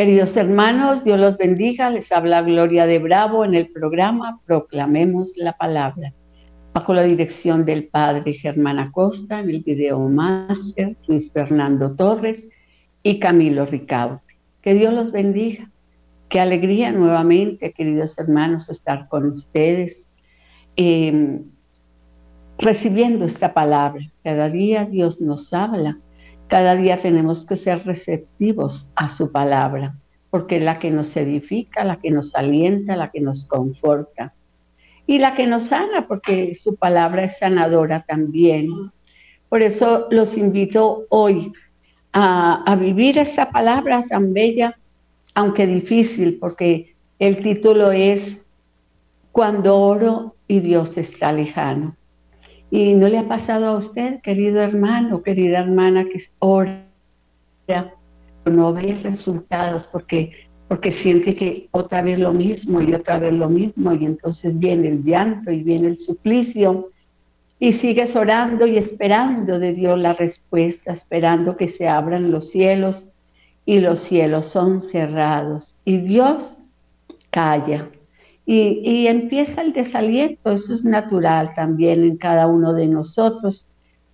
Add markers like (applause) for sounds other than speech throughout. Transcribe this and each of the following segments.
Queridos hermanos, Dios los bendiga. Les habla Gloria de Bravo en el programa Proclamemos la Palabra, bajo la dirección del Padre Germán Acosta, en el video máster Luis Fernando Torres y Camilo Ricaute. Que Dios los bendiga. Qué alegría nuevamente, queridos hermanos, estar con ustedes, em, recibiendo esta palabra. Cada día Dios nos habla cada día tenemos que ser receptivos a su palabra, porque es la que nos edifica, la que nos alienta, la que nos conforta y la que nos sana, porque su palabra es sanadora también. Por eso los invito hoy a, vivir esta palabra tan bella, aunque difícil, porque el título es Cuando oro y Dios está lejano. ¿Y no le ha pasado a usted, querido hermano, querida hermana, que ora, no ve resultados porque, porque siente que otra vez lo mismo y otra vez lo mismo y entonces viene el llanto y viene el suplicio y sigues orando y esperando de Dios la respuesta, esperando que se abran los cielos y los cielos son cerrados y Dios calla. Y, empieza el desaliento, eso es natural también en cada uno de nosotros,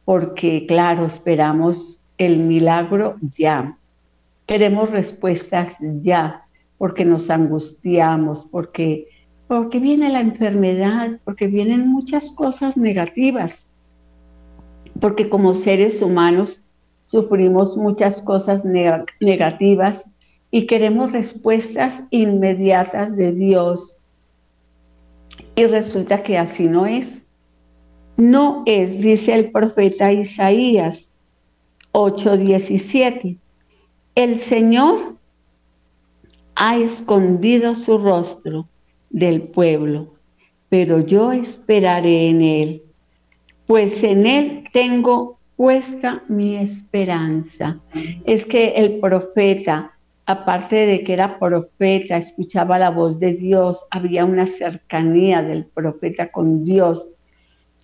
porque claro, esperamos el milagro ya, queremos respuestas ya, porque nos angustiamos, porque, porque viene la enfermedad, porque vienen muchas cosas negativas, porque como seres humanos sufrimos muchas cosas negativas y queremos respuestas inmediatas de Dios y resulta que así no es. No es, dice el profeta Isaías 8:17. El Señor ha escondido su rostro del pueblo, pero yo esperaré en él, pues en él tengo puesta mi esperanza. Es que el profeta aparte de que era profeta, escuchaba la voz de Dios, había una cercanía del profeta con Dios.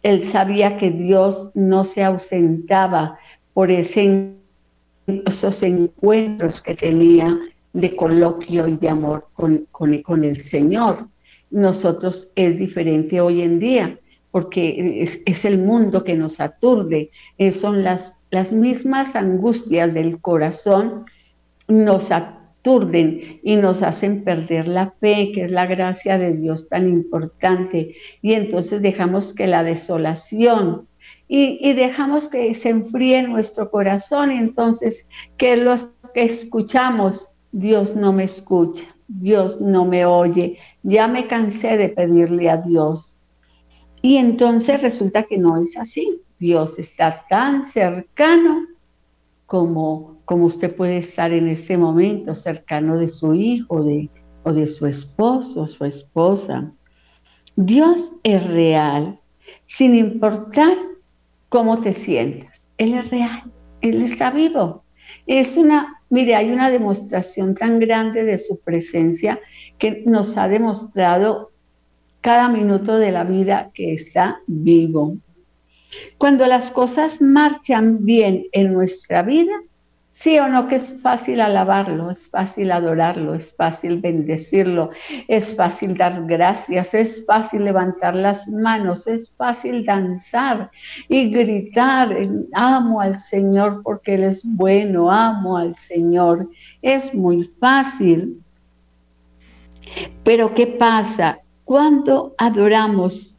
Él sabía que Dios no se ausentaba por esos encuentros que tenía de coloquio y de amor con, con, el Señor. Nosotros es diferente hoy en día porque es, el mundo que nos aturde, son las, las mismas angustias del corazón nos aturden y nos hacen perder la fe, que es la gracia de Dios tan importante. Y entonces dejamos que la desolación y, dejamos que se enfríe nuestro corazón y entonces que los que escuchamos, Dios no me escucha, Dios no me oye, ya me cansé de pedirle a Dios. Y entonces resulta que no es así. Dios está tan cercano como, como usted puede estar en este momento cercano de su hijo de, o de su esposo, su esposa. Dios es real, sin importar cómo te sientas. Él es real, Él está vivo. Es una, mire, hay una demostración tan grande de su presencia que nos ha demostrado cada minuto de la vida que está vivo. Cuando las cosas marchan bien en nuestra vida, sí o no que es fácil alabarlo, es fácil adorarlo, es fácil bendecirlo, es fácil dar gracias, es fácil levantar las manos, es fácil danzar y gritar, amo al Señor porque Él es bueno, amo al Señor. Es muy fácil. Pero ¿qué pasa? Cuando adoramos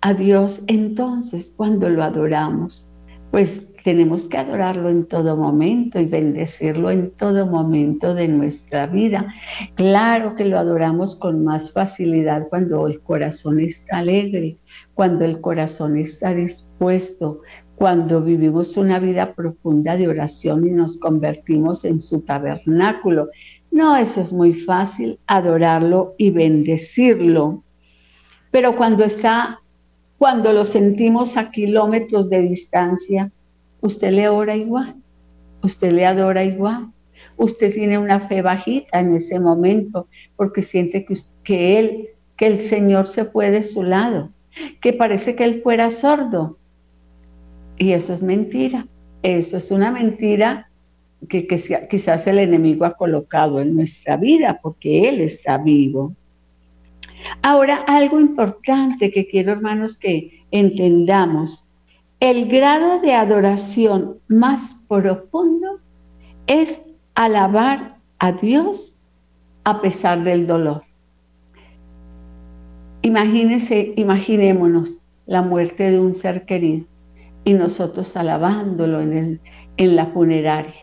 a Dios entonces cuando lo adoramos? Pues tenemos que adorarlo en todo momento y bendecirlo en todo momento de nuestra vida. Claro que lo adoramos con más facilidad cuando el corazón está alegre, cuando el corazón está dispuesto, cuando vivimos una vida profunda de oración y nos convertimos en su tabernáculo. No, eso es muy fácil, adorarlo y bendecirlo. Pero cuando está cuando lo sentimos a kilómetros de distancia, usted le ora igual, usted le adora igual. Usted tiene una fe bajita en ese momento porque siente que, que él, que el Señor se fue de su lado, que parece que él fuera sordo. Y eso es mentira. Eso es una mentira que, quizás el enemigo ha colocado en nuestra vida, porque Él está vivo. Ahora, algo importante que quiero, hermanos, que entendamos. El grado de adoración más profundo es alabar a Dios a pesar del dolor. Imagínense, imaginémonos la muerte de un ser querido y nosotros alabándolo en, en la funeraria.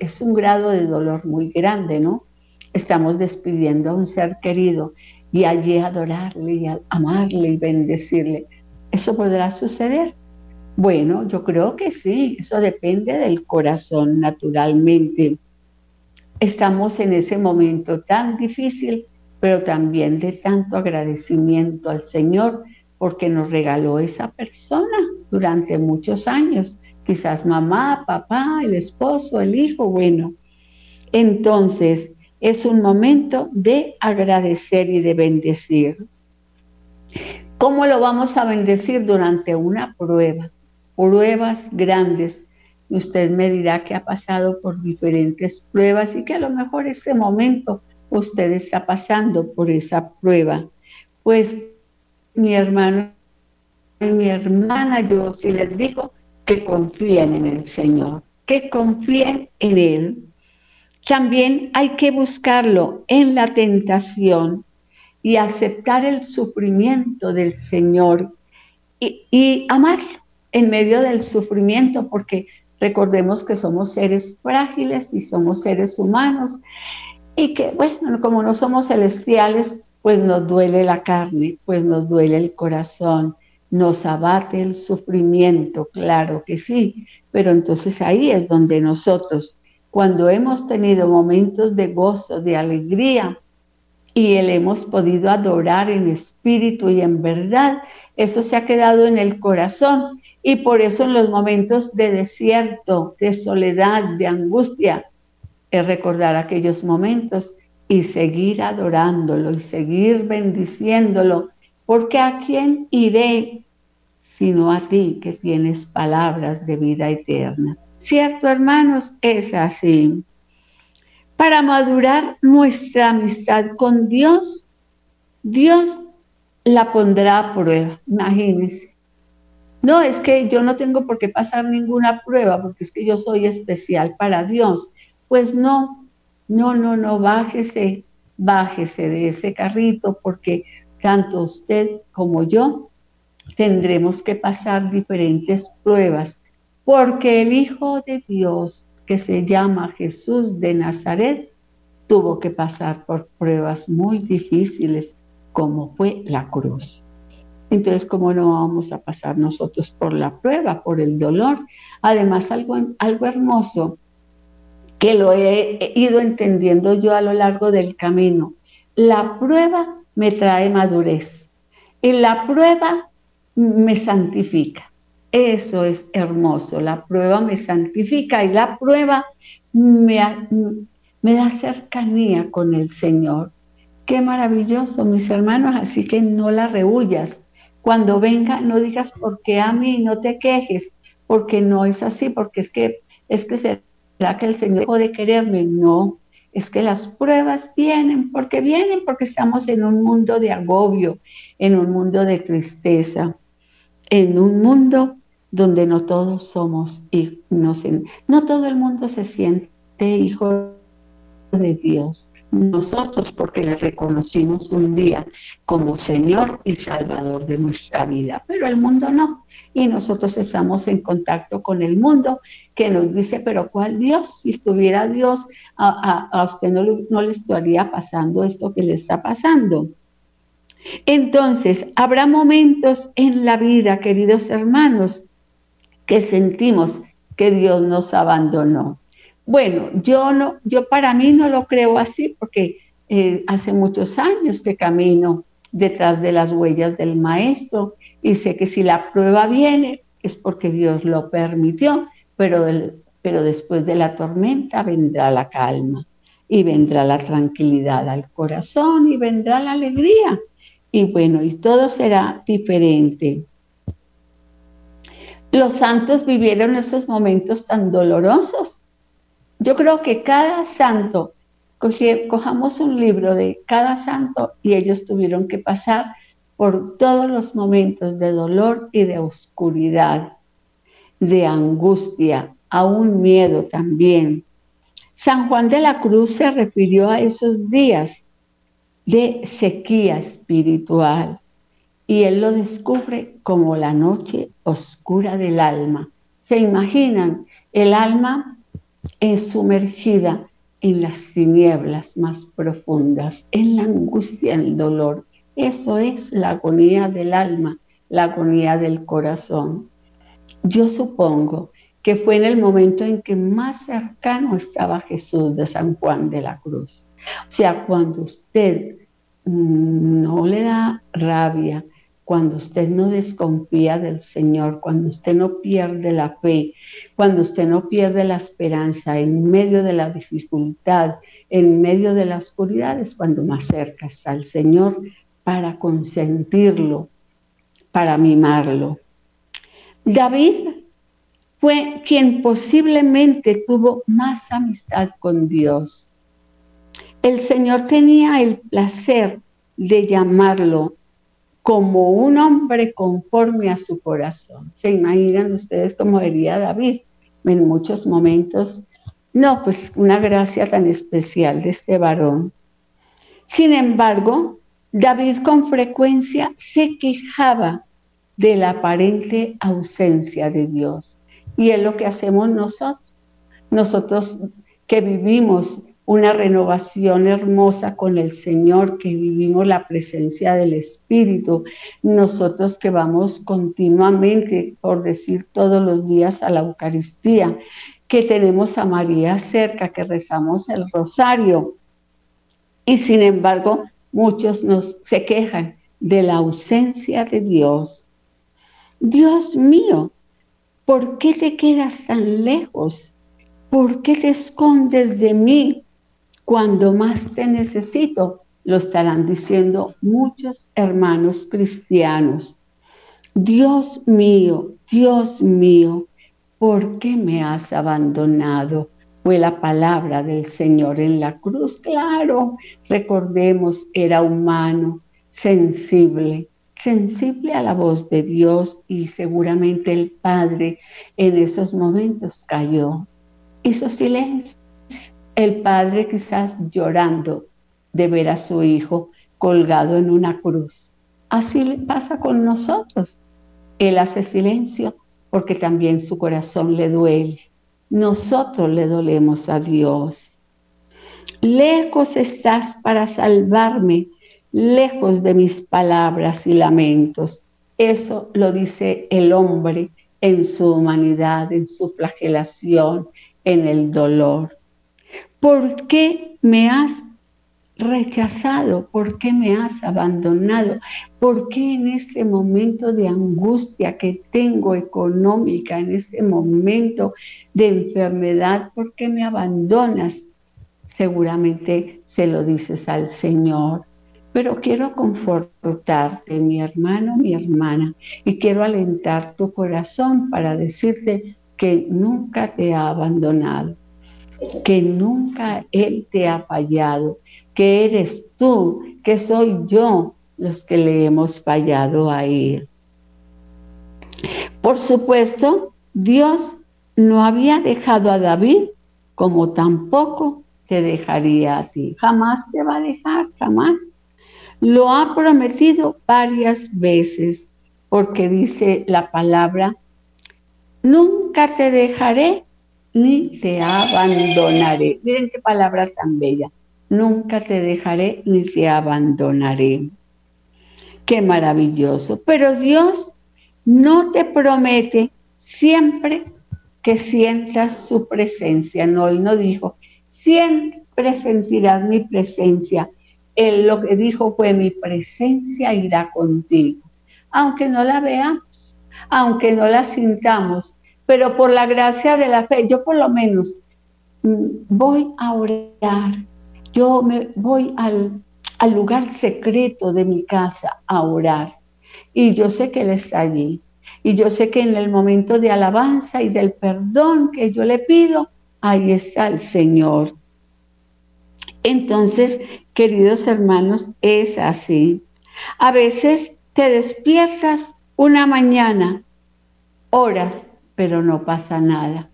Es un grado de dolor muy grande, ¿no? Estamos despidiendo a un ser querido y allí adorarle y amarle y bendecirle. ¿Eso podrá suceder? Bueno, yo creo que sí, eso depende del corazón naturalmente. Estamos en ese momento tan difícil, pero también de tanto agradecimiento al Señor porque nos regaló esa persona durante muchos años, quizás mamá, papá, el esposo, el hijo, bueno. Entonces, es un momento de agradecer y de bendecir. ¿Cómo lo vamos a bendecir durante una prueba? Pruebas grandes. Usted me dirá que ha pasado por diferentes pruebas y que a lo mejor este momento usted está pasando por esa prueba. Pues mi hermano y mi hermana, yo sí les digo que confíen en el Señor, que confíen en Él. También hay que buscarlo en la tentación y aceptar el sufrimiento del Señor y, y amarlo en medio del sufrimiento, porque recordemos que somos seres frágiles y somos seres humanos y que, bueno, como no somos celestiales, pues nos duele la carne, pues nos duele el corazón, nos abate el sufrimiento, claro que sí, pero entonces ahí es donde nosotros, cuando hemos tenido momentos de gozo, de alegría, y el hemos podido adorar en espíritu y en verdad, eso se ha quedado en el corazón y por eso en los momentos de desierto, de soledad, de angustia, es recordar aquellos momentos y seguir adorándolo y seguir bendiciéndolo, porque a quién iré sino a ti que tienes palabras de vida eterna. ¿Cierto, hermanos? Es así. Para madurar nuestra amistad con Dios, Dios la pondrá a prueba, imagínense. No, es que yo no tengo por qué pasar ninguna prueba, porque es que yo soy especial para Dios. Pues no, no, no, no, bájese, bájese de ese carrito porque tanto usted como yo tendremos que pasar diferentes pruebas porque el Hijo de Dios que se llama Jesús de Nazaret tuvo que pasar por pruebas muy difíciles como fue la cruz. Entonces, ¿cómo no vamos a pasar nosotros por la prueba, por el dolor? Además, algo, algo hermoso que lo he ido entendiendo yo a lo largo del camino. La prueba me trae madurez y la prueba me santifica. Eso es hermoso, la prueba me santifica y la prueba me, me da cercanía con el Señor. Qué maravilloso, mis hermanos, así que no la rehuyas. Cuando venga, no digas por qué a mí, no te quejes, porque no es así, porque es que es que se ¿Será que el Señor dejó de quererme? No, es que las pruebas vienen, porque vienen, porque estamos en un mundo de agobio, en un mundo de tristeza, en un mundo donde no todos somos hijos, no todo el mundo se siente hijo de Dios. Nosotros porque le reconocimos un día como Señor y Salvador de nuestra vida, pero el mundo no y nosotros estamos en contacto con el mundo que nos dice, pero ¿cuál Dios? Si estuviera Dios, a, usted no, no le estaría pasando esto que le está pasando. Entonces, habrá momentos en la vida, queridos hermanos, que sentimos que Dios nos abandonó. Bueno, yo no, yo para mí no lo creo así porque eh, hace muchos años que camino detrás de las huellas del maestro y sé que si la prueba viene es porque Dios lo permitió, pero, pero después de la tormenta vendrá la calma y vendrá la tranquilidad al corazón y vendrá la alegría. Y bueno, y todo será diferente. Los santos vivieron esos momentos tan dolorosos yo creo que cada santo, cojamos un libro de cada santo y ellos tuvieron que pasar por todos los momentos de dolor y de oscuridad, de angustia, aún miedo también. San Juan de la Cruz se refirió a esos días de sequía espiritual y él lo descubre como la noche oscura del alma. ¿Se imaginan? El alma es sumergida en las tinieblas más profundas, en la angustia, en el dolor. Eso es la agonía del alma, la agonía del corazón. Yo supongo que fue en el momento en que más cercano estaba Jesús de San Juan de la Cruz. O sea, cuando usted no le da rabia, cuando usted no desconfía del Señor, cuando usted no pierde la fe, cuando usted no pierde la esperanza en medio de la dificultad, en medio de la oscuridad, es cuando más cerca está el Señor para consentirlo, para mimarlo. David fue quien posiblemente tuvo más amistad con Dios. El Señor tenía el placer de llamarlo como un hombre conforme a su corazón. ¿Se imaginan ustedes cómo vería David en muchos momentos? No, pues una gracia tan especial de este varón. Sin embargo, David con frecuencia se quejaba de la aparente ausencia de Dios. Y es lo que hacemos nosotros. Nosotros que vivimos una renovación hermosa con el Señor, que vivimos la presencia del Espíritu, nosotros que vamos continuamente, por decir todos los días, a la Eucaristía, que tenemos a María cerca, que rezamos el rosario. Y sin embargo, muchos nos se quejan de la ausencia de Dios. Dios mío, ¿por qué te quedas tan lejos? ¿Por qué te escondes de mí? Cuando más te necesito, lo estarán diciendo muchos hermanos cristianos. Dios mío, Dios mío, ¿por qué me has abandonado? Fue la palabra del Señor en la cruz. Claro, recordemos, era humano, sensible, sensible a la voz de Dios y seguramente el Padre en esos momentos cayó, hizo silencio el padre quizás llorando de ver a su hijo colgado en una cruz. Así le pasa con nosotros. Él hace silencio porque también su corazón le duele. Nosotros le dolemos a Dios. Lejos estás para salvarme, lejos de mis palabras y lamentos. Eso lo dice el hombre en su humanidad, en su flagelación, en el dolor. ¿Por qué me has rechazado? ¿Por qué me has abandonado? ¿Por qué en este momento de angustia que tengo económica, en este momento de enfermedad, por qué me abandonas? Seguramente se lo dices al Señor. Pero quiero confortarte, mi hermano, mi hermana, y quiero alentar tu corazón para decirte que nunca te ha abandonado que nunca Él te ha fallado, que eres tú, que soy yo los que le hemos fallado a Él. Por supuesto, Dios no había dejado a David como tampoco te dejaría a ti. Jamás te va a dejar, jamás. Lo ha prometido varias veces porque dice la palabra, nunca te dejaré ni te abandonaré. Miren qué palabra tan bella. Nunca te dejaré ni te abandonaré. Qué maravilloso. Pero Dios no te promete siempre que sientas su presencia. No, Él no dijo, siempre sentirás mi presencia. Él lo que dijo fue, mi presencia irá contigo. Aunque no la veamos, aunque no la sintamos, pero por la gracia de la fe, yo por lo menos mm, voy a orar, yo me voy al, al lugar secreto de mi casa a orar. Y yo sé que Él está allí. Y yo sé que en el momento de alabanza y del perdón que yo le pido, ahí está el Señor. Entonces, queridos hermanos, es así. A veces te despiertas una mañana, horas, pero no pasa nada.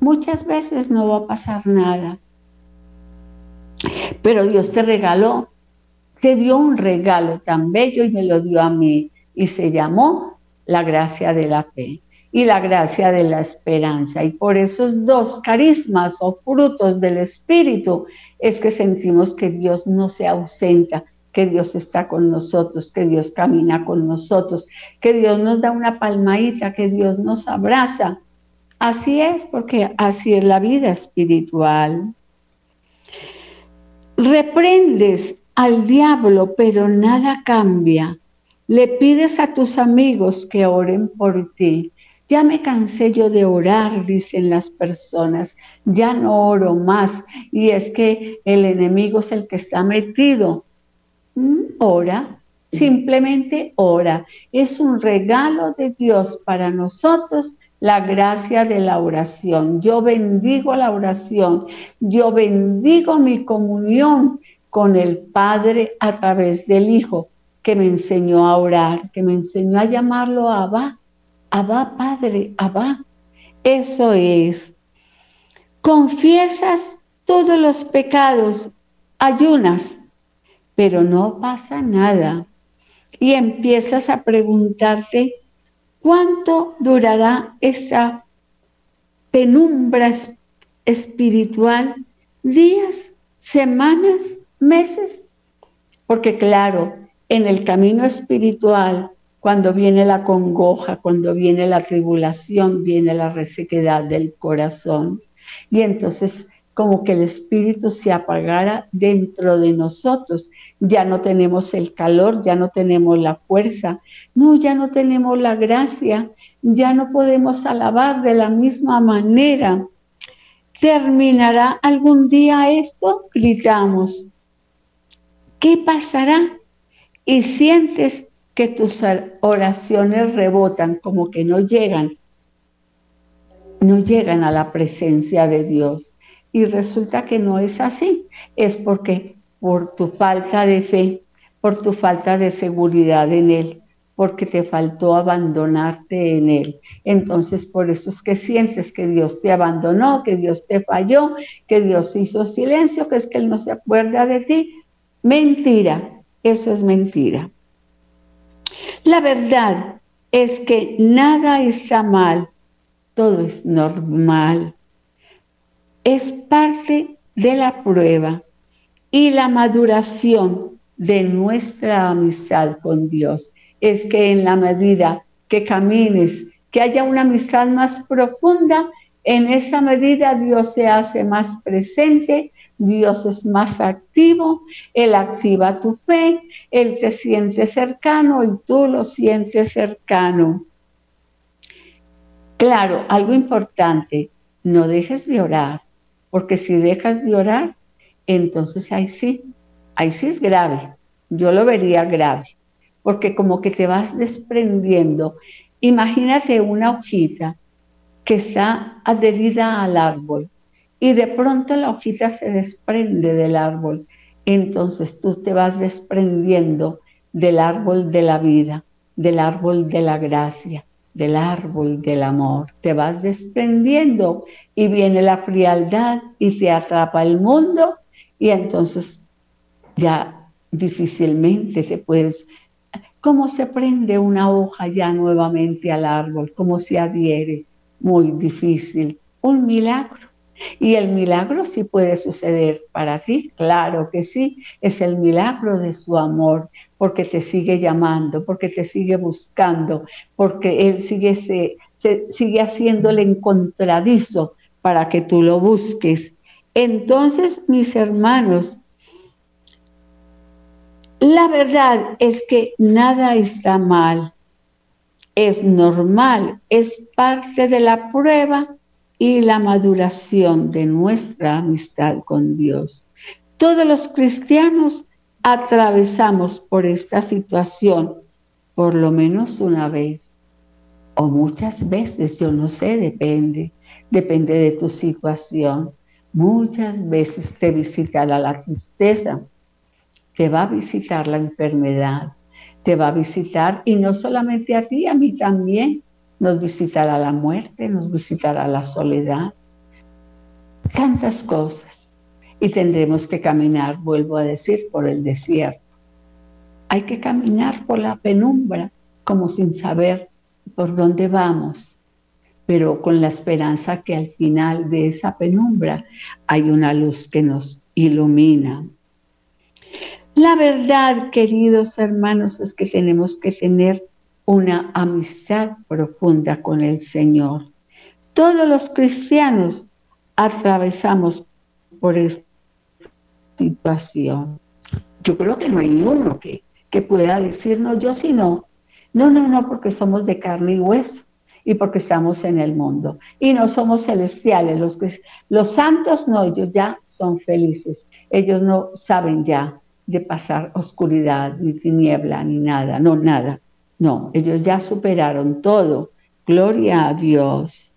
Muchas veces no va a pasar nada. Pero Dios te regaló, te dio un regalo tan bello y me lo dio a mí y se llamó la gracia de la fe y la gracia de la esperanza. Y por esos dos carismas o frutos del Espíritu es que sentimos que Dios no se ausenta, que Dios está con nosotros, que Dios camina con nosotros, que Dios nos da una palmadita, que Dios nos abraza. Así es, porque así es la vida espiritual. Reprendes al diablo, pero nada cambia. Le pides a tus amigos que oren por ti. Ya me cansé yo de orar, dicen las personas. Ya no oro más. Y es que el enemigo es el que está metido. Ora, simplemente ora. Es un regalo de Dios para nosotros la gracia de la oración. Yo bendigo la oración. Yo bendigo mi comunión con el Padre a través del Hijo que me enseñó a orar, que me enseñó a llamarlo Abba Abba Padre, Abba. Eso es. Confiesas todos los pecados, ayunas, pero no pasa nada. Y empiezas a preguntarte, ¿cuánto durará esta penumbra espiritual? ¿Días? ¿Semanas? ¿Meses? Porque claro, en el camino espiritual cuando viene la congoja, cuando viene la tribulación, viene la resequedad del corazón. Y entonces como que el espíritu se apagara dentro de nosotros. Ya no tenemos el calor, ya no tenemos la fuerza, no, ya no tenemos la gracia, ya no podemos alabar de la misma manera. ¿Terminará algún día esto? Gritamos. ¿Qué pasará? Y sientes que tus oraciones rebotan, como que no llegan, no llegan a la presencia de Dios. Y resulta que no es así, es porque por tu falta de fe, por tu falta de seguridad en Él, porque te faltó abandonarte en Él. Entonces, por eso es que sientes que Dios te abandonó, que Dios te falló, que Dios hizo silencio, que es que Él no se acuerda de ti. Mentira, eso es mentira. La verdad es que nada está mal, todo es normal. Es parte de la prueba y la maduración de nuestra amistad con Dios. Es que en la medida que camines, que haya una amistad más profunda, en esa medida Dios se hace más presente Dios es más activo, Él activa tu fe, Él te siente cercano y tú lo sientes cercano. Claro, algo importante, no dejes de orar, porque si dejas de orar, entonces ahí sí, ahí sí es grave, yo lo vería grave, porque como que te vas desprendiendo. Imagínate una hojita que está adherida al árbol y de pronto la hojita se desprende del árbol. Entonces tú te vas desprendiendo del árbol de la vida, del árbol de la gracia, del árbol del amor. Te vas desprendiendo y viene la frialdad y te atrapa el mundo y entonces ya difícilmente te puedes... ¿Cómo se prende una hoja ya nuevamente al árbol? ¿Cómo se adhiere? Muy difícil. Un milagro y el milagro sí puede suceder para ti, claro que sí, es el milagro de su amor, porque te sigue llamando, porque te sigue buscando, porque Él sigue, se, sigue haciéndole encontradizo para que tú lo busques. Entonces, mis hermanos, la verdad es que nada está mal, es normal, es parte de la prueba y la maduración de nuestra amistad con Dios. Todos los cristianos atravesamos por esta situación por lo menos una vez o muchas veces, yo no sé, depende. depende de tu situación. Muchas veces te visitará la tristeza, te va a visitar la enfermedad, te va a visitar y no solamente a ti, a mí también. Nos visitará la muerte, nos visitará la soledad, tantas cosas. Y tendremos que caminar, vuelvo a decir, por el desierto. Hay que caminar por la penumbra, como sin saber por dónde vamos, pero con la esperanza que al final de esa penumbra hay una luz que nos ilumina. La verdad, queridos hermanos, es que tenemos que tener una amistad profunda con el Señor. Todos los cristianos atravesamos por situación. Yo creo que no hay uno que, que pueda decirnos yo si no. No, no, no, porque somos de carne y hueso y porque estamos en el mundo. Y no somos celestiales. Los, los santos no, ellos ya son felices. Ellos no saben ya de pasar oscuridad, ni tiniebla, ni nada. No, nada. No, ellos ya superaron todo. Gloria a Dios.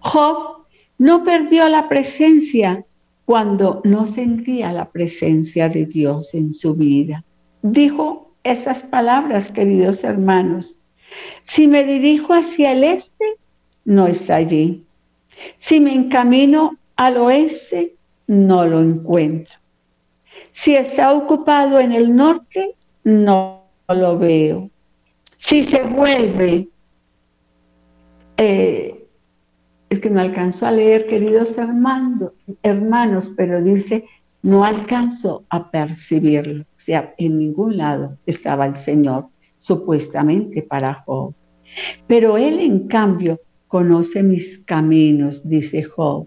Job no perdió la presencia cuando no sentía la presencia de Dios en su vida. Dijo estas palabras, queridos hermanos. Si me dirijo hacia el este, no está allí. Si me encamino al oeste, no lo encuentro. Si está ocupado en el norte, no lo veo. Si se vuelve, eh, es que no alcanzo a leer, queridos hermanos, pero dice, no alcanzo a percibirlo. O sea, en ningún lado estaba el Señor supuestamente para Job. Pero él, en cambio, conoce mis caminos, dice Job.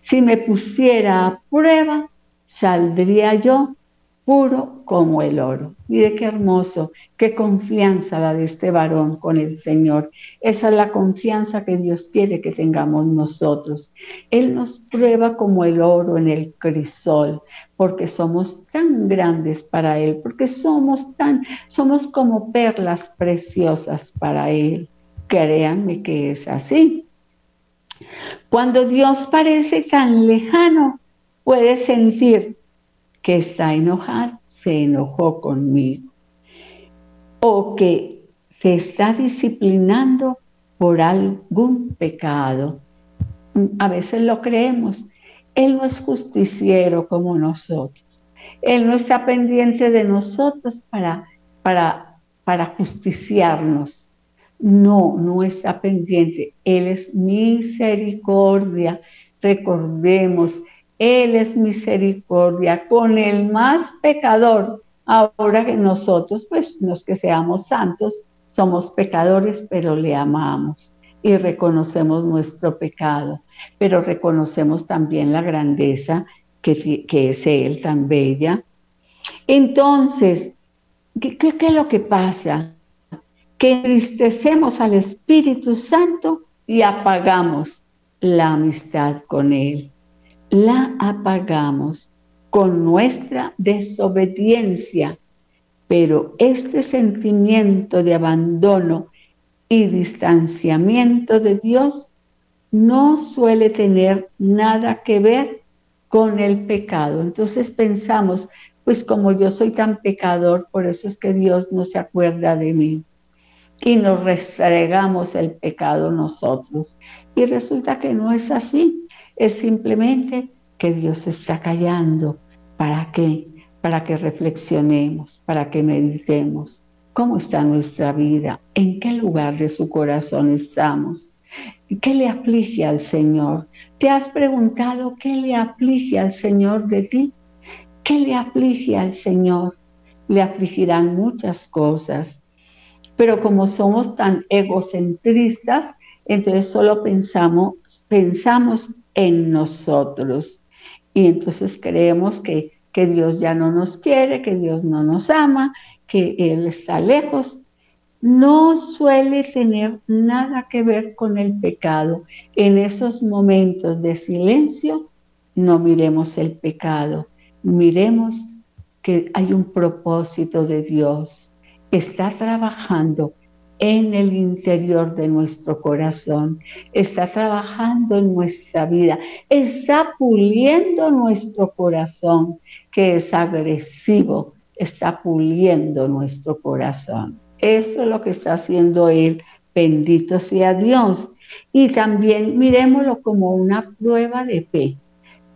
Si me pusiera a prueba, saldría yo puro como el oro. Mire qué hermoso, qué confianza la de este varón con el Señor. Esa es la confianza que Dios quiere que tengamos nosotros. Él nos prueba como el oro en el crisol, porque somos tan grandes para Él, porque somos tan, somos como perlas preciosas para Él. Créanme que es así. Cuando Dios parece tan lejano, puedes sentir que está enojado, se enojó conmigo. O que se está disciplinando por algún pecado. A veces lo creemos. Él no es justiciero como nosotros. Él no está pendiente de nosotros para, para, para justiciarnos. No, no está pendiente. Él es misericordia. Recordemos, él es misericordia con el más pecador. Ahora que nosotros, pues los que seamos santos, somos pecadores, pero le amamos y reconocemos nuestro pecado, pero reconocemos también la grandeza que, es Él tan bella. Entonces, ¿qué, ¿qué, es lo que pasa? Que entristecemos al Espíritu Santo y apagamos la amistad con Él la apagamos con nuestra desobediencia, pero este sentimiento de abandono y distanciamiento de Dios no suele tener nada que ver con el pecado. Entonces pensamos, pues como yo soy tan pecador, por eso es que Dios no se acuerda de mí. Y nos restregamos el pecado nosotros. Y resulta que no es así es simplemente que Dios está callando. ¿Para qué? Para que reflexionemos, para que meditemos. ¿Cómo está nuestra vida? ¿En qué lugar de su corazón estamos? ¿Qué le aflige al Señor? ¿Te has preguntado qué le aflige al Señor de ti? ¿Qué le aflige al Señor? Le afligirán muchas cosas. Pero como somos tan egocentristas, entonces solo pensamos, pensamos en nosotros. Y entonces creemos que, que Dios ya no nos quiere, que Dios no nos ama, que Él está lejos. No suele tener nada que ver con el pecado. En esos momentos de silencio, no miremos el pecado, miremos que hay un propósito de Dios. Está trabajando en el interior de nuestro corazón, está trabajando en nuestra vida, está puliendo nuestro corazón, que es agresivo, está puliendo nuestro corazón. Eso es lo que está haciendo Él. Bendito sea Dios. Y también miremoslo como una prueba de fe.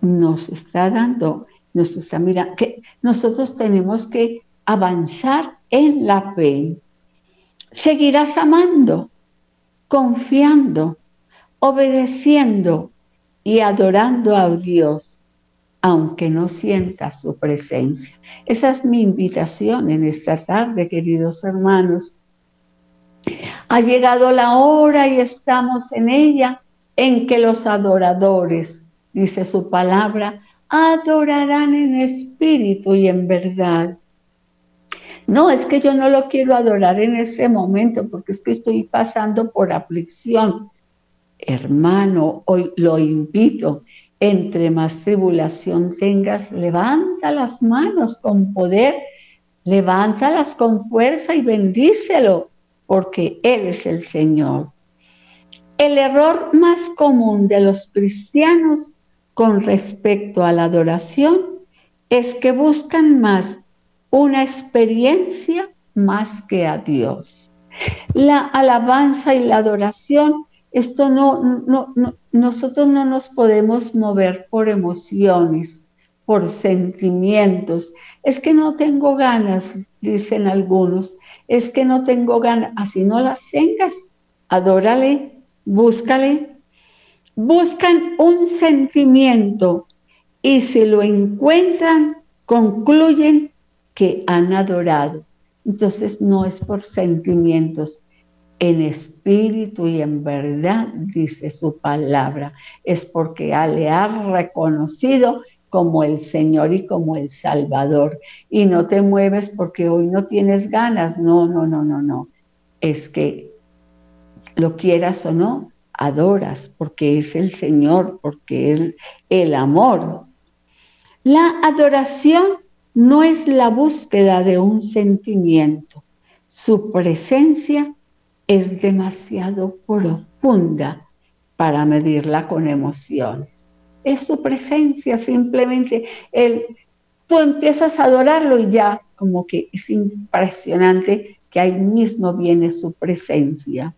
Nos está dando, nos está mirando, que nosotros tenemos que avanzar en la fe seguirás amando, confiando, obedeciendo y adorando a Dios, aunque no sientas su presencia. Esa es mi invitación en esta tarde, queridos hermanos. Ha llegado la hora y estamos en ella en que los adoradores, dice su palabra, adorarán en espíritu y en verdad no, es que yo no lo quiero adorar en este momento porque es que estoy pasando por aflicción. Hermano, hoy lo invito, entre más tribulación tengas, levanta las manos con poder, levántalas con fuerza y bendícelo, porque Él es el Señor. El error más común de los cristianos con respecto a la adoración es que buscan más una experiencia más que a Dios. La alabanza y la adoración, esto no, no, nosotros no nos podemos mover por emociones, por sentimientos. Es que no tengo ganas, dicen algunos, es que no tengo ganas, así no las tengas, adórale, búscale. Buscan un sentimiento y si lo encuentran, concluyen que han adorado. Entonces no es por sentimientos, en espíritu y en verdad, dice su palabra, es porque le ha reconocido como el Señor y como el Salvador. Y no te mueves porque hoy no tienes ganas, no, no, no, no, no. Es que lo quieras o no, adoras porque es el Señor, porque es el amor. La adoración no es la búsqueda de un sentimiento. Su presencia es demasiado profunda para medirla con emociones. Es su presencia, simplemente el, tú empiezas a adorarlo y ya como que es impresionante que ahí mismo viene su presencia.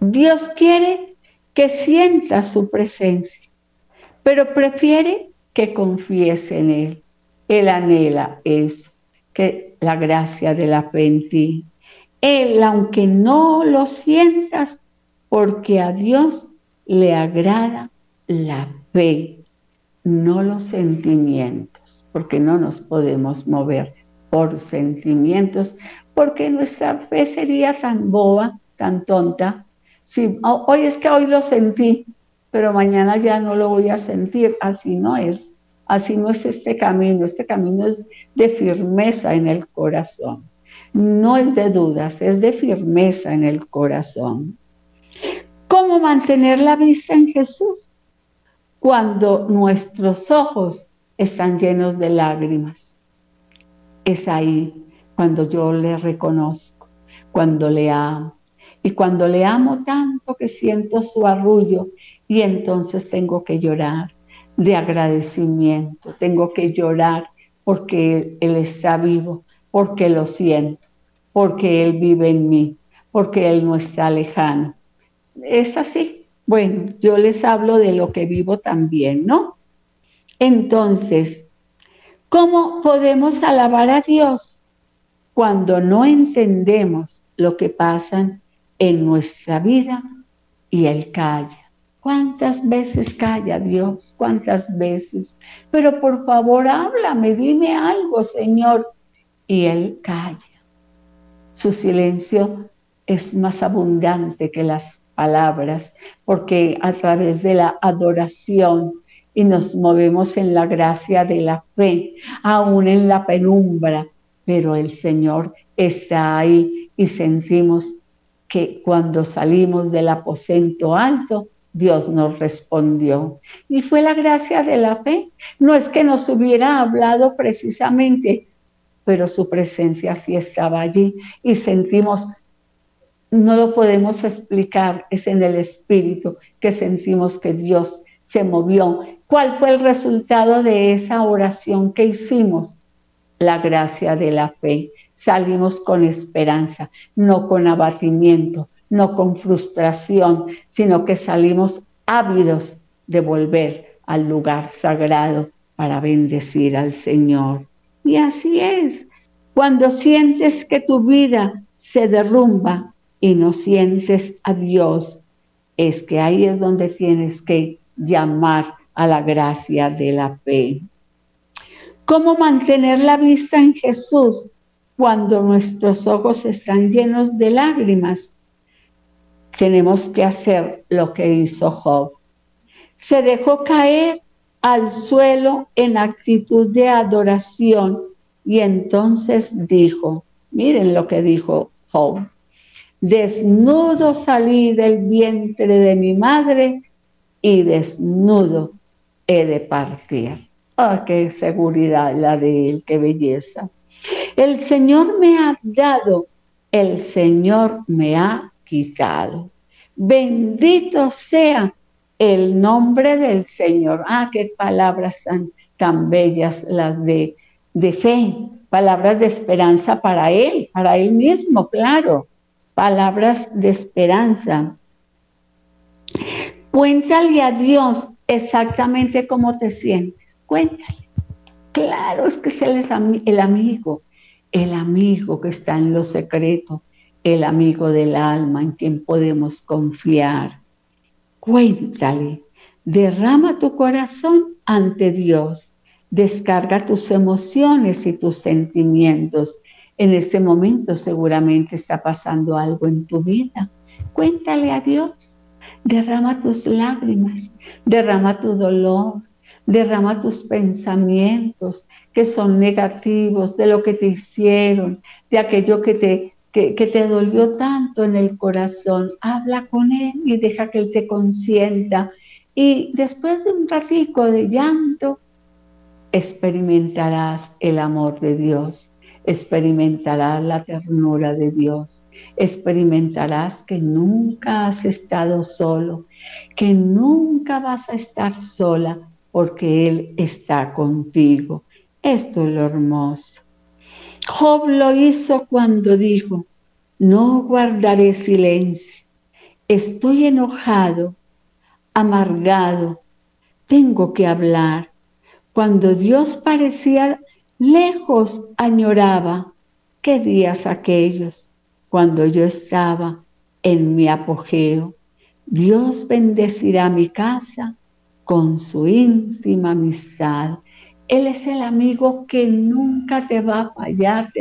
Dios quiere que sienta su presencia, pero prefiere que confíes en Él. Él anhela es que la gracia de la fe en ti. Él, aunque no lo sientas, porque a Dios le agrada la fe, no los sentimientos, porque no nos podemos mover por sentimientos, porque nuestra fe sería tan boba, tan tonta. Si hoy es que hoy lo sentí, pero mañana ya no lo voy a sentir, así no es. Así no es este camino, este camino es de firmeza en el corazón. No es de dudas, es de firmeza en el corazón. ¿Cómo mantener la vista en Jesús? Cuando nuestros ojos están llenos de lágrimas. Es ahí cuando yo le reconozco, cuando le amo. Y cuando le amo tanto que siento su arrullo y entonces tengo que llorar de agradecimiento. Tengo que llorar porque Él, está vivo, porque lo siento, porque Él vive en mí, porque Él no está lejano. Es así. Bueno, yo les hablo de lo que vivo también, ¿no? Entonces, ¿cómo podemos alabar a Dios cuando no entendemos lo que pasa en nuestra vida y Él calla? ¿Cuántas veces calla Dios? ¿Cuántas veces? Pero por favor, háblame, dime algo, Señor. Y Él calla. Su silencio es más abundante que las palabras, porque a través de la adoración y nos movemos en la gracia de la fe, aún en la penumbra, pero el Señor está ahí y sentimos que cuando salimos del aposento alto, Dios nos respondió. Y fue la gracia de la fe. No es que nos hubiera hablado precisamente, pero su presencia sí estaba allí y sentimos no lo podemos explicar, es en el espíritu que sentimos que Dios se movió. ¿Cuál fue el resultado de esa oración que hicimos? La gracia de la fe. Salimos con esperanza, no con abatimiento, no con frustración, sino que salimos ávidos de volver al lugar sagrado para bendecir al Señor. Y así es, cuando sientes que tu vida se derrumba y no sientes a Dios, es que ahí es donde tienes que llamar a la gracia de la fe. ¿Cómo mantener la vista en Jesús cuando nuestros ojos están llenos de lágrimas? Tenemos que hacer lo que hizo Job. Se dejó caer al suelo en actitud de adoración y entonces dijo, miren lo que dijo Job, desnudo salí del vientre de mi madre y desnudo he de partir. ¡Ah, qué seguridad la de él, qué belleza! El Señor me ha dado, el Señor me ha Bendito sea el nombre del Señor. Ah, qué palabras tan, tan bellas las de, de fe, palabras de esperanza para Él, para Él mismo, claro, palabras de esperanza. Cuéntale a Dios exactamente cómo te sientes. Cuéntale. Claro, es que es el amigo, el amigo que está en lo secreto, el amigo del alma en quien podemos confiar. Cuéntale, derrama tu corazón ante Dios, descarga tus emociones y tus sentimientos. En este momento seguramente está pasando algo en tu vida. Cuéntale a Dios Derrama tus lágrimas, derrama tu dolor, derrama tus pensamientos que son negativos de lo que te hicieron, de aquello que te, que, te dolió tanto en el corazón. Habla con Él y deja que Él te consienta. Y después de un ratico de llanto, experimentarás el amor de Dios, experimentarás la ternura de Dios, experimentarás que nunca has estado solo, que nunca vas a estar sola porque Él está contigo. Esto es lo hermoso. Job lo hizo cuando dijo, no guardaré silencio, estoy enojado, amargado, tengo que hablar. Cuando Dios parecía lejos, añoraba, qué días aquellos cuando yo estaba en mi apogeo. Dios bendecirá mi casa con su íntima amistad. Él es el amigo que nunca te va a fallar.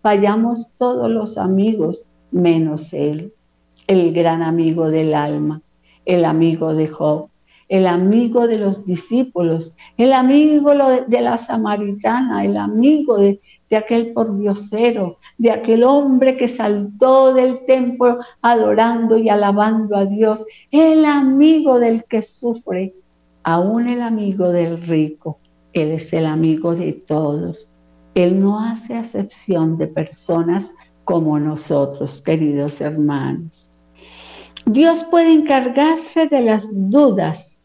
Fallamos todos los amigos, menos Él, el gran amigo del alma, el amigo de Job, el amigo de los discípulos, el amigo de la samaritana, el amigo de, de aquel pordiosero, de aquel hombre que saltó del templo adorando y alabando a Dios, el amigo del que sufre, aún el amigo del rico. Él es el amigo de todos. Él no hace acepción de personas como nosotros, queridos hermanos. Dios puede encargarse de las dudas.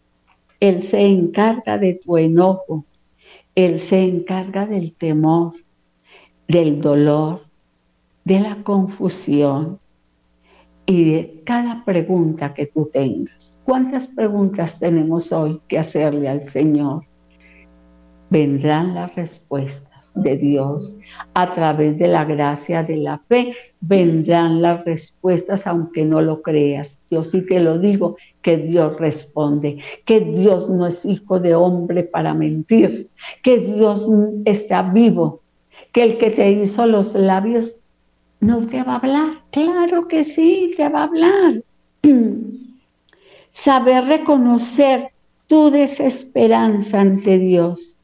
Él se encarga de tu enojo. Él se encarga del temor del dolor, de la confusión y de cada pregunta que tú tengas. ¿Cuántas preguntas tenemos hoy que hacerle al Señor? Vendrán las respuestas de Dios a través de la gracia de la fe. Vendrán las respuestas aunque no lo creas. Yo sí que lo digo, que Dios responde, que Dios no es hijo de hombre para mentir, que Dios está vivo que el que te hizo los labios no te va a hablar. Claro que sí, te va a hablar. (clears throat) Saber reconocer tu desesperanza ante Dios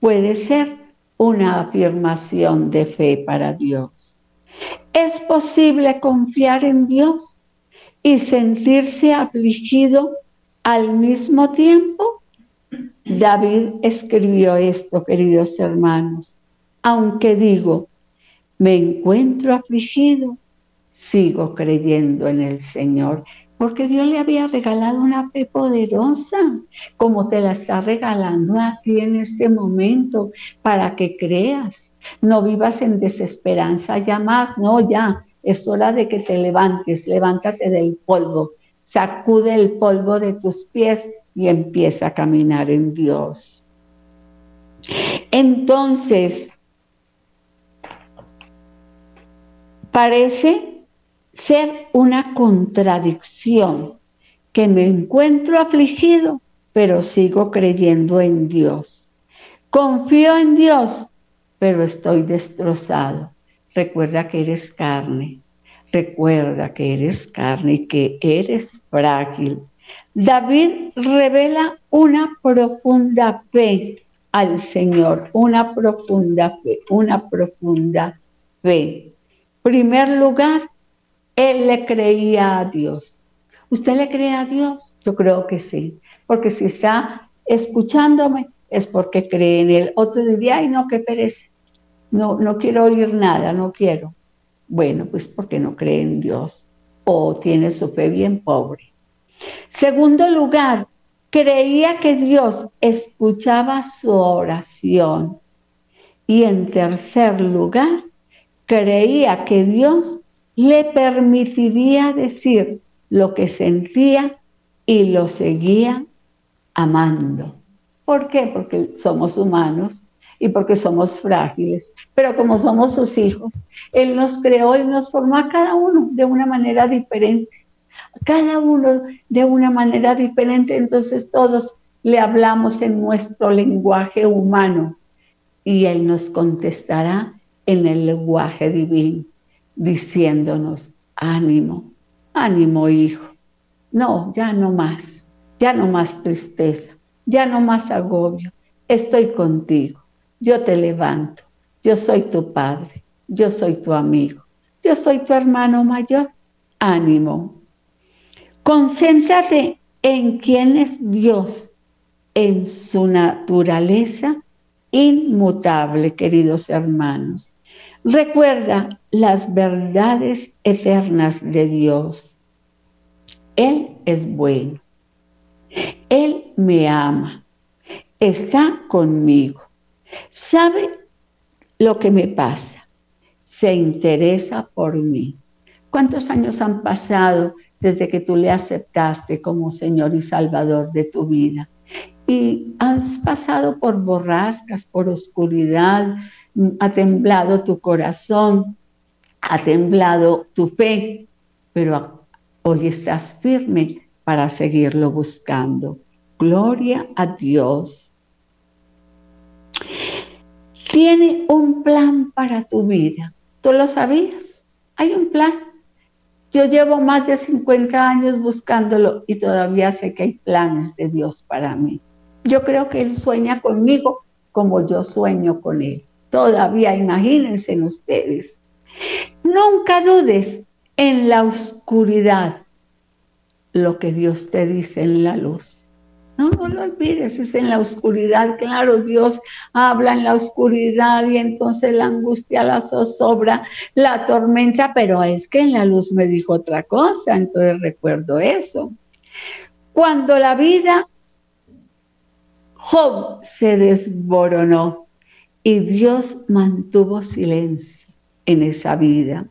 puede ser una afirmación de fe para Dios. Es posible confiar en Dios y sentirse afligido al mismo tiempo. David escribió esto, queridos hermanos aunque digo, me encuentro afligido, sigo creyendo en el Señor, porque Dios le había regalado una fe poderosa, como te la está regalando a ti en este momento, para que creas. No vivas en desesperanza ya más, no, ya, es hora de que te levantes, levántate del polvo, sacude el polvo de tus pies y empieza a caminar en Dios. Entonces, parece ser una contradicción que me encuentro afligido, pero sigo creyendo en Dios. Confío en Dios, pero estoy destrozado. Recuerda que eres carne. Recuerda que eres carne y que eres frágil. David revela una profunda fe al Señor, una profunda fe, una profunda fe. Primer lugar, él le creía a Dios. ¿Usted le cree a Dios? Yo creo que sí, porque si está escuchándome es porque cree en Él. Otro diría, ay, no, qué pereza. No, no quiero oír nada, no quiero. Bueno, pues porque no cree en Dios o tiene su fe bien pobre. Segundo lugar, creía que Dios escuchaba su oración. Y en tercer lugar, creía que Dios le permitiría decir lo que sentía y lo seguía amando. ¿Por qué? Porque somos humanos y porque somos frágiles, pero como somos sus hijos, Él nos creó y nos formó a cada uno de una manera diferente, cada uno de una manera diferente, entonces todos le hablamos en nuestro lenguaje humano y Él nos contestará en el lenguaje divino, diciéndonos, ánimo, ánimo hijo, no, ya no más, ya no más tristeza, ya no más agobio, estoy contigo. Yo te levanto, yo soy tu padre, yo soy tu amigo, yo soy tu hermano mayor, ánimo. Concéntrate en quién es Dios, en su naturaleza inmutable, queridos hermanos. Recuerda las verdades eternas de Dios. Él es bueno. Él me ama. Está conmigo sabe lo que me pasa, se interesa por mí. ¿Cuántos años han pasado desde que tú le aceptaste como Señor y Salvador de tu vida? Y has pasado por borrascas, por oscuridad, ha temblado tu corazón, ha temblado tu fe, pero hoy estás firme para seguirlo buscando. Gloria a Dios tiene un plan para tu vida. ¿Tú lo sabías? Hay un plan. Yo llevo más de 50 años buscándolo y todavía sé que hay planes de Dios para mí. Yo creo que Él sueña conmigo como yo sueño con Él. Todavía imagínense en ustedes. Nunca dudes en la oscuridad lo que Dios te dice en la luz. No, no lo olvides, es en la oscuridad, claro, Dios habla en la oscuridad y entonces la angustia la zozobra, la tormenta, pero es que en la luz me dijo otra cosa, entonces recuerdo eso. Cuando la vida, Job se desboronó y Dios mantuvo silencio en esa vida.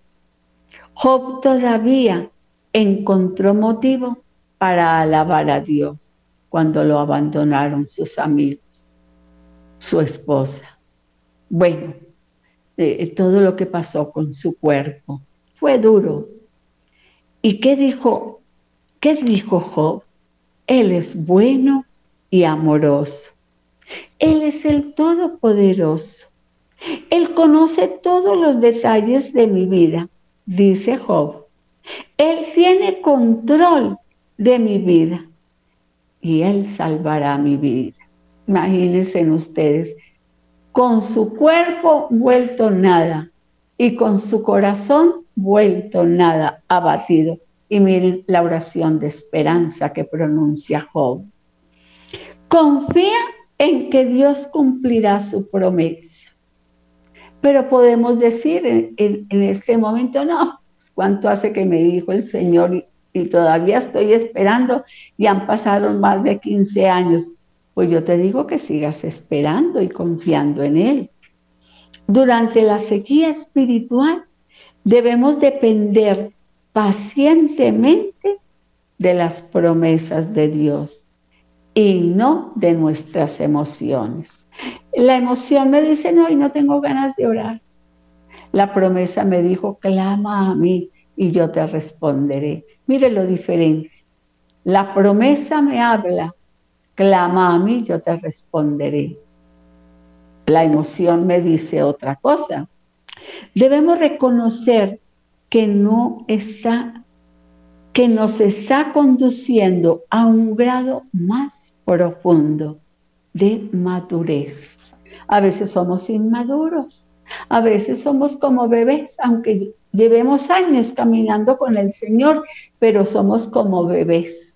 Job todavía encontró motivo para alabar a Dios cuando lo abandonaron sus amigos, su esposa. Bueno, eh, todo lo que pasó con su cuerpo fue duro. ¿Y qué dijo? ¿Qué dijo Job? Él es bueno y amoroso. Él es el Todopoderoso. Él conoce todos los detalles de mi vida, dice Job. Él tiene control de mi vida y Él salvará mi vida. Imagínense ustedes, con su cuerpo vuelto nada y con su corazón vuelto nada, abatido. Y miren la oración de esperanza que pronuncia Job. Confía en que Dios cumplirá su promesa. Pero podemos decir en, este momento, no, cuánto hace que me dijo el Señor y, y todavía estoy esperando y han pasado más de 15 años. Pues yo te digo que sigas esperando y confiando en Él. Durante la sequía espiritual debemos depender pacientemente de las promesas de Dios y no de nuestras emociones. La emoción me dice, no, y no tengo ganas de orar. La promesa me dijo, clama a mí y yo te responderé. Mire lo diferente. La promesa me habla, clama a mí, yo te responderé. La emoción me dice otra cosa. Debemos reconocer que no está, que nos está conduciendo a un grado más profundo de madurez. A veces somos inmaduros, a veces somos como bebés, aunque llevemos años caminando con el Señor, pero somos como bebés.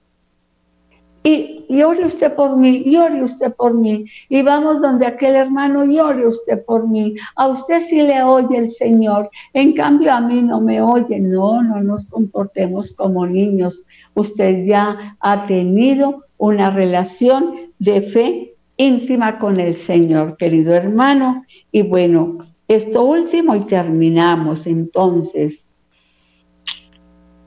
Y, y, ore usted por mí, y ore usted por mí. Y vamos donde aquel hermano y ore usted por mí. A usted sí le oye el Señor. En cambio a mí no me oye. No, no nos comportemos como niños. Usted ya ha tenido una relación de fe íntima con el Señor, querido hermano. Y bueno, esto último y terminamos entonces.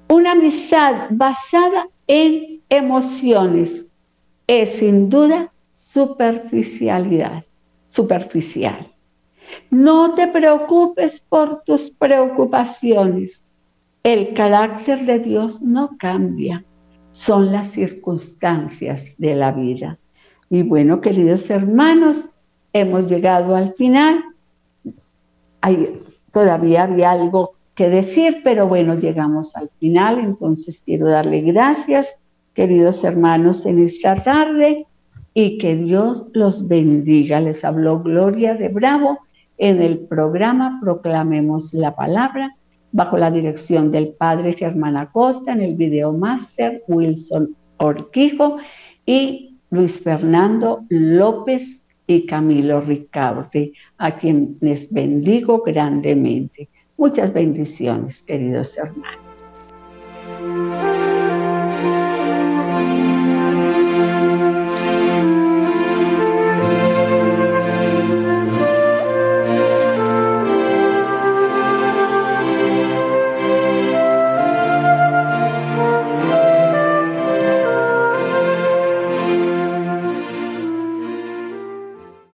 Una amistad basada en emociones es sin duda superficialidad, superficial. No te preocupes por tus preocupaciones. El carácter de Dios no cambia, son las circunstancias de la vida. Y bueno, queridos hermanos, hemos llegado al final. Todavía había algo que decir, pero bueno, llegamos al final, entonces quiero darle gracias, queridos hermanos, en esta tarde y que Dios los bendiga. Les habló Gloria de Bravo en el programa Proclamemos la Palabra, bajo la dirección del Padre Germán Acosta, en el video máster Wilson Orquijo y Luis Fernando López y Camilo Ricaurte, a quienes bendigo grandemente. Muchas bendiciones, queridos hermanos.